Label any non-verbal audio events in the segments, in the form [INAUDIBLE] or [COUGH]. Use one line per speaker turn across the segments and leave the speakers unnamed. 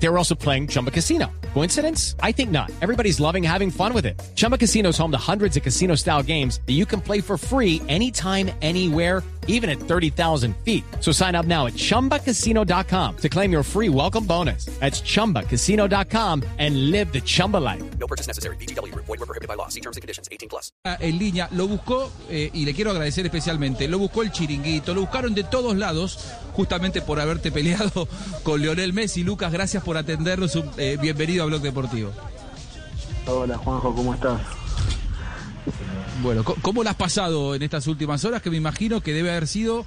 They were also playing Chumba Casino. Coincidence? I think not. Everybody's loving having fun with it. Chumba Casino is home to hundreds of casino style games that you can play for free anytime, anywhere, even at 30,000 feet. So sign up now at chumbacasino.com to claim your free welcome bonus. That's chumbacasino.com and live the Chumba life.
No purchase necessary. BGW. Void were prohibited by law. See terms and conditions. 18 plus.
en línea, lo buscó, eh, y le quiero agradecer especialmente, lo buscó el chiringuito, lo buscaron de todos lados, justamente por haberte [LAUGHS] peleado con Leonel Messi. Lucas, gracias por atendernos, un- eh, bienvenido a Blog Deportivo.
Hola Juanjo, ¿cómo estás?
Bueno, ¿cómo lo has pasado en estas últimas horas? Que me imagino que debe haber sido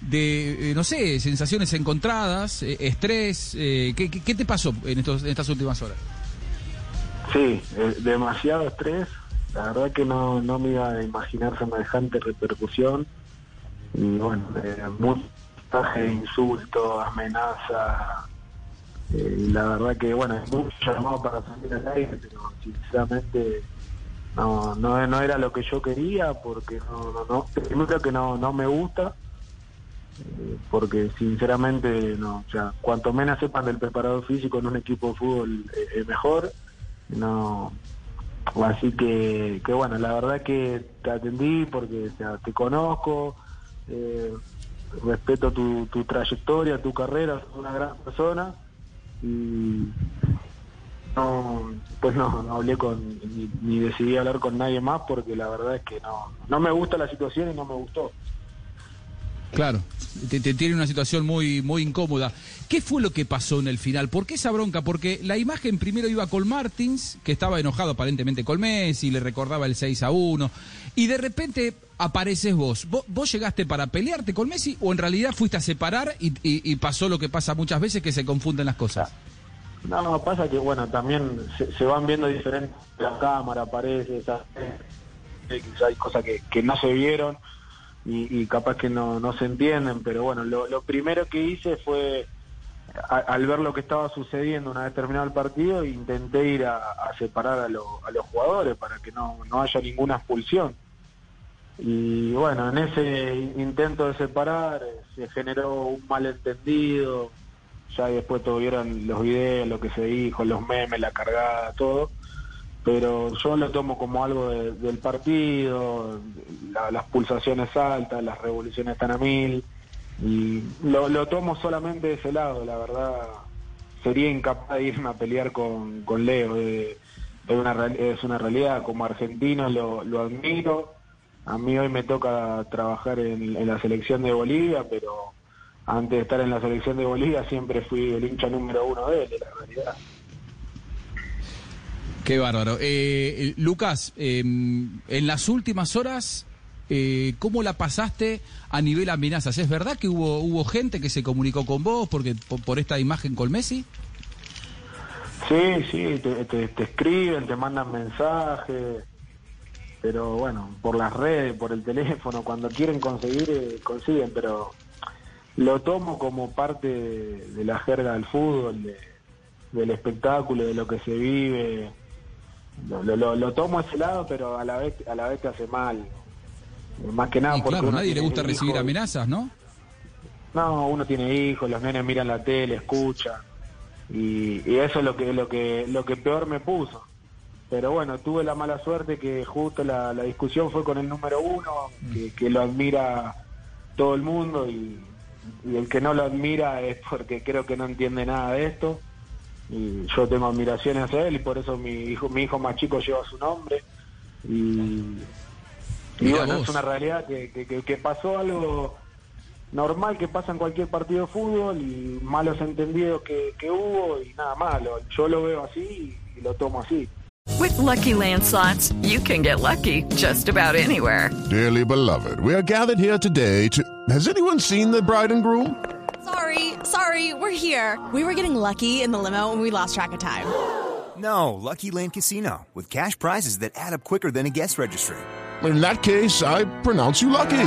de, eh, no sé, sensaciones encontradas, eh, estrés, eh, ¿qué, qué- te pasó en, estos, en estas últimas horas?
Sí, demasiado estrés. La verdad que no, no me iba a imaginar semejante repercusión. Y bueno, mucho insultos, amenazas. Eh, la verdad que, bueno, es mucho llamado para salir al aire, pero sinceramente no, no, no era lo que yo quería porque no, no, no primero que no, no me gusta. eh, Porque sinceramente, no, o sea, cuanto menos sepan del preparador físico en un equipo de fútbol eh, es mejor. No, así que, que bueno, la verdad que te atendí porque te conozco, eh, respeto tu, tu trayectoria, tu carrera, sos una gran persona y no, pues no, no hablé con ni, ni decidí hablar con nadie más porque la verdad es que no, no me gusta la situación y no me gustó.
Claro, te, tiene una situación muy, muy incómoda. ¿Qué fue lo que pasó en el final? ¿Por qué esa bronca? Porque la imagen primero iba con Martins, que estaba enojado aparentemente con Messi, le recordaba el 6 a 1, y de repente apareces vos. ¿Vos, vos llegaste para pelearte con Messi o en realidad fuiste a separar y, pasó lo que pasa muchas veces que se confunden las cosas?
No, pasa que, bueno, también se, se van viendo diferentes, la cámara aparece, eh, hay cosas que no se vieron y, y capaz que no, no se entienden, pero bueno, lo, lo primero que hice fue, al ver lo que estaba sucediendo una vez terminado el partido, intenté ir a, a separar a, lo- a los jugadores para que no, no haya ninguna expulsión. Y bueno, en ese intento de separar eh, se generó un malentendido, ya después tuvieron los videos, lo que se dijo, los memes, la cargada, todo. Pero yo lo tomo como algo de- del partido, la- las pulsaciones altas, las revoluciones están a mil. Y lo, lo tomo solamente de ese lado, la verdad. Sería incapaz de irme a pelear con, con Leo. eh, es, una, es una realidad, como argentino lo, lo admiro. A mí hoy me toca trabajar en, en la selección de Bolivia, pero antes de estar en la selección de Bolivia siempre fui el hincha número uno de él, la realidad.
Qué bárbaro. Eh, eh, Lucas, eh, en las últimas horas, eh, ¿cómo la pasaste a nivel amenazas? ¿Es verdad que hubo, hubo gente que se comunicó con vos porque, por, esta imagen con Messi?
Sí, sí, te, te- escriben, te mandan mensajes, pero bueno, por las redes, por el teléfono, cuando quieren conseguir, eh, consiguen, pero lo tomo como parte de la jerga del fútbol, de- del espectáculo, de lo que se vive. Lo, lo- lo- tomo a ese lado, pero a la vez a la vez te hace mal. Más que nada
y
porque
claro, nadie le gusta recibir
hijos.
amenazas, ¿no?
No, uno tiene hijos, los nenes miran la tele, escuchan y, y eso es lo que lo que lo que peor me puso. Pero bueno, tuve la mala suerte que justo la, la discusión fue con el número uno, que, que lo admira todo el mundo y, y el que no lo admira es porque creo que no entiende nada de esto. Y yo tengo admiraciones hacia él y por eso mi hijo mi hijo más chico lleva su nombre y bueno,
vos.
es una realidad que, que, que- que pasó algo normal que pasa en cualquier partido de fútbol y malos entendidos que, que hubo y nada malo. Yo lo veo así y, y lo tomo así.
With Lucky Land slots, you can get lucky just about anywhere.
Dearly beloved, we are gathered here today to. Has anyone seen the bride and groom?
Sorry, sorry, we're here. We were getting lucky in the limo and we lost track of time.
No, Lucky Land Casino, with cash prizes that add up quicker than a guest registry.
In that case, I pronounce you lucky.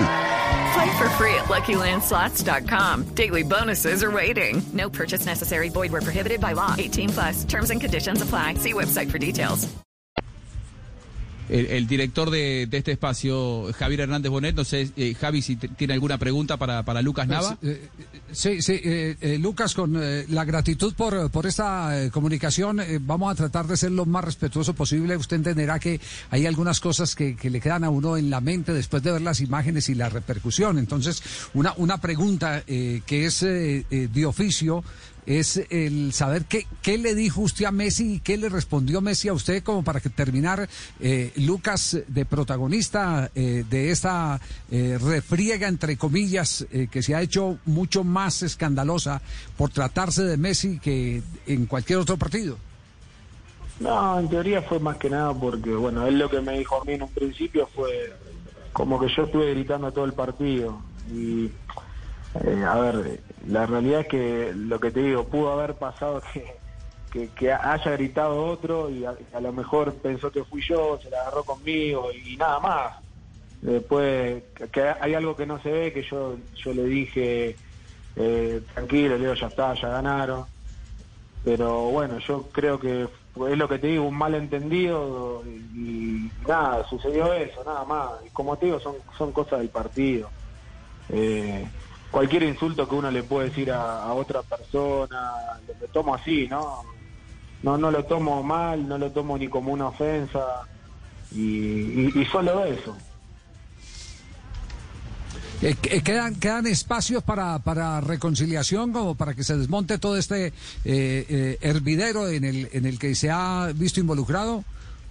Play for free at LuckyLandSlots.com. Daily bonuses are waiting. No purchase necessary. Void where prohibited by law. 18 plus. Terms and conditions apply. See website for details.
el, el director de, de este espacio, Javier Hernández Bonet. No sé, eh, Javi, si tiene alguna pregunta para, para Lucas Nava.
Pues, eh, sí, sí, eh, eh, Lucas, con eh, la gratitud por, por esta eh, comunicación, eh, vamos a tratar de ser lo más respetuoso posible. Usted entenderá que hay algunas cosas que, que le quedan a uno en la mente después de ver las imágenes y la repercusión. Entonces, una, una pregunta eh, que es de oficio es el saber qué, qué le dijo usted a Messi y qué le respondió Messi a usted como para que terminar eh, Lucas de protagonista eh, de esta eh, refriega entre comillas eh, que se ha hecho mucho más escandalosa por tratarse de Messi que en cualquier otro partido.
No, en teoría fue más que nada porque, bueno, él lo que me dijo a mí en un principio fue como que yo estuve gritando todo el partido. Y, eh, a ver, la realidad es que lo que te digo, pudo haber pasado que, que, haya gritado otro y a, lo mejor pensó que fui yo, se la agarró conmigo y, nada más. Después, que- hay algo que no se ve, que yo, yo le dije, eh, tranquilo, le digo, ya está, ya ganaron pero bueno, yo creo que es lo que te digo, un malentendido y, y nada, sucedió eso, nada más. Y como te digo, son, son cosas del partido. Eh, cualquier insulto que uno le puede decir a, otra persona, lo, tomo así, ¿no? ¿no? No lo tomo mal, no lo tomo ni como una ofensa y, y- y solo eso.
Eh, que- ¿Quedan, ¿Quedan espacios para, para reconciliación como para que se desmonte todo este eh, eh, hervidero en el, en el que se ha visto involucrado?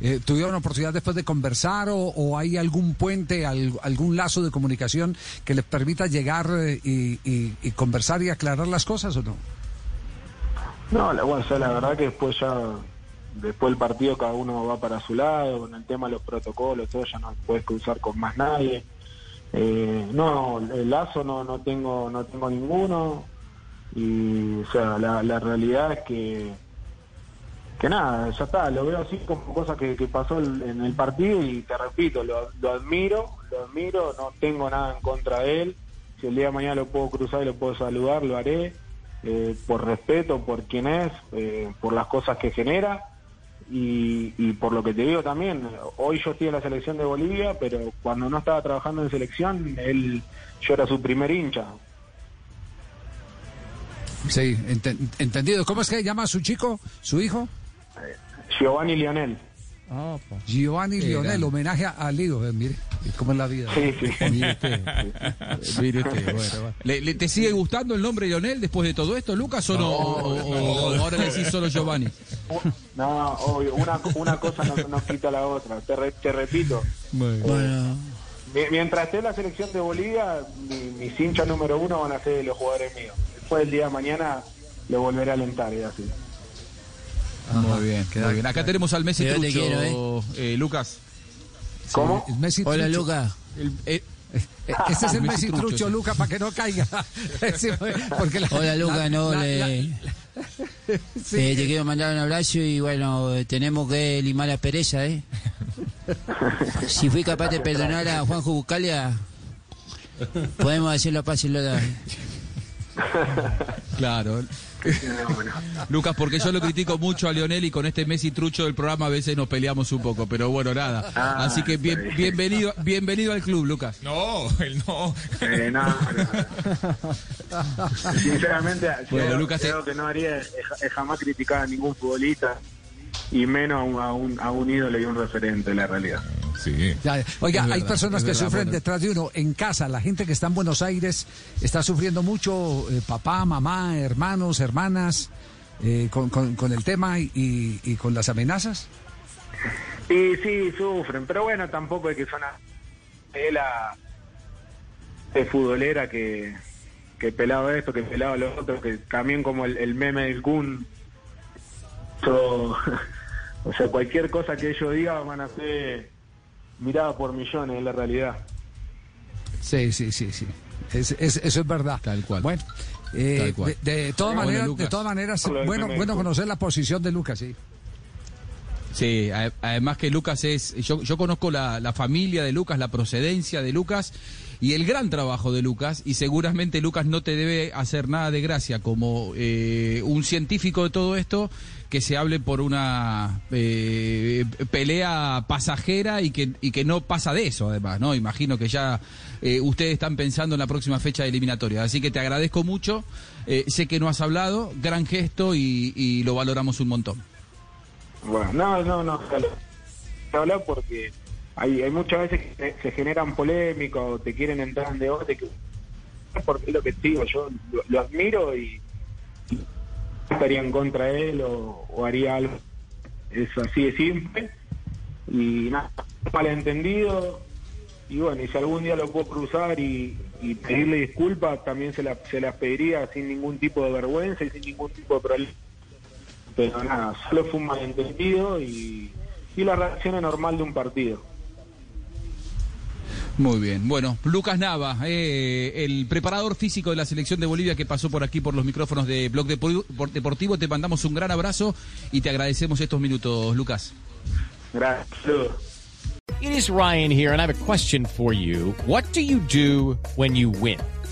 Eh, ¿Tuvieron oportunidad después de conversar o, o hay algún puente, al- algún lazo de comunicación que les permita llegar eh, y, conversar y aclarar las cosas o no?
No, la, bueno, la verdad que después ya, después del partido cada uno va para su lado, con el tema de los protocolos, todo ya no puedes cruzar con más nadie. Eh, no, el lazo no, no tengo, no tengo ninguno y, o sea, la, la realidad es que, que nada, ya está, lo veo así como cosas que, pasó en el partido y te repito, lo, admiro, lo admiro, no tengo nada en contra de él. Si el día de mañana lo puedo cruzar y lo puedo saludar, lo haré eh, por respeto, por quién es, eh, por las cosas que genera y, y por lo que te digo también, hoy yo estoy en la selección de Bolivia, pero cuando no estaba trabajando en selección, él, yo era su primer hincha.
Sí, enten- entendido. ¿Cómo es que llama a su chico, su hijo?
Giovanni Lionel.
Giovanni
Qué
Lionel, homenaje a, Lío, eh, mire, cómo es la vida.
Sí, sí.
Mire usted, mire usted, bueno. ¿Le, le- te sigue gustando el nombre Lionel después de todo esto, Lucas, o no? O, o- o ahora le decís solo Giovanni.
No, obvio, una, una cosa no, no quita la otra. Te, re- te repito,
Bueno,
mi- mientras esté en la selección de Bolivia, mi- mis hinchas número uno van a ser los jugadores míos. Después del día de mañana lo volveré a alentar y así.
Muy bien, muy bien. Acá tenemos al Messi
Yo te
Trucho,
quiero,
eh, Lucas.
¿Cómo?
Messi
hola
Trucho.
Luca.
El- eh,
Eh, [LAUGHS] Ese es el
Messi
Messi
Trucho,
Trucho,
sí.
Luca, para que no caiga. [LAUGHS] [LAUGHS] Sí, porque la-
Hola Luca,
la-
no
la-
le...
la-
Eh, te quiero mandar un abrazo y bueno, eh, tenemos que limar la pereza, ¿eh? Si fui capaz de perdonar a Juanjo Buscalia, podemos hacer la paz [LAUGHS]
Lucas, porque yo lo critico mucho a Lionel y con este Messi trucho del programa a veces nos peleamos un poco, pero bueno, nada.
Ah,
Así que bien,
está bien.
bienvenido, bienvenido al club, Lucas.
No, él no.
Eh, no, no. Sinceramente,
Bueno,
creo,
Lucas,
creo que no haría es, es jamás criticar a ningún futbolista y menos a un, a un, a un ídolo y un referente, la realidad.
Sí.
Ya, Oiga, hay personas que
verdad,
sufren
bueno.
detrás de uno en casa. La gente que está en Buenos Aires está sufriendo mucho, eh, papá, mamá, hermanos, hermanas, eh, con, con- con el tema y, y- y con las amenazas.
Y sí, sufren, pero bueno, tampoco es que son a- es la de futbolera que, que pelaba esto, que pelaba lo otro, que también como el, el meme del Kun. So- [LAUGHS] o sea, cualquier cosa que ellos digan van a ser miradas por millones, es la realidad.
Sí, sí, sí, sí. Es- es- eso es verdad.
Tal cual.
Bueno, eh,
Tal cual.
De, maneras,
Lucas.
de todas maneras, bueno, bueno conocer la posición de Lucas, sí.
Sí, además que Lucas es, yo, yo conozco la, familia de Lucas, la procedencia de Lucas y el gran trabajo de Lucas y seguramente Lucas no te debe hacer nada de gracia como eh, un científico de todo esto que se hable por una eh, pelea pasajera y que, no pasa de eso además, ¿no? Imagino que ya eh, ustedes están pensando en la próxima fecha de eliminatoria, así que te agradezco mucho, eh, sé que no has hablado, gran gesto y lo valoramos un montón.
Bueno, no, no, no. Se habla porque hay, hay muchas veces que se, generan polémicas o te quieren entrar en debate. Que, porque es lo que digo, yo lo, admiro y, estaría en contra de él o, o haría algo. Es así de simple. Y nada, malentendido. Y bueno, y si algún día lo puedo cruzar y, y pedirle disculpas, también se, la- se las pediría sin ningún tipo de vergüenza y sin ningún tipo de problema pero nada, solo fue un malentendido y, y la reacción es normal de un partido.
Muy bien. Bueno, Lucas Nava, eh, el preparador físico de la selección de Bolivia que pasó por aquí por los micrófonos de Blog Depo- Deportivo, te mandamos un gran abrazo y te agradecemos estos minutos, Lucas.
Gracias.
It is Ryan here, and I have a question for you. What do you do when you win?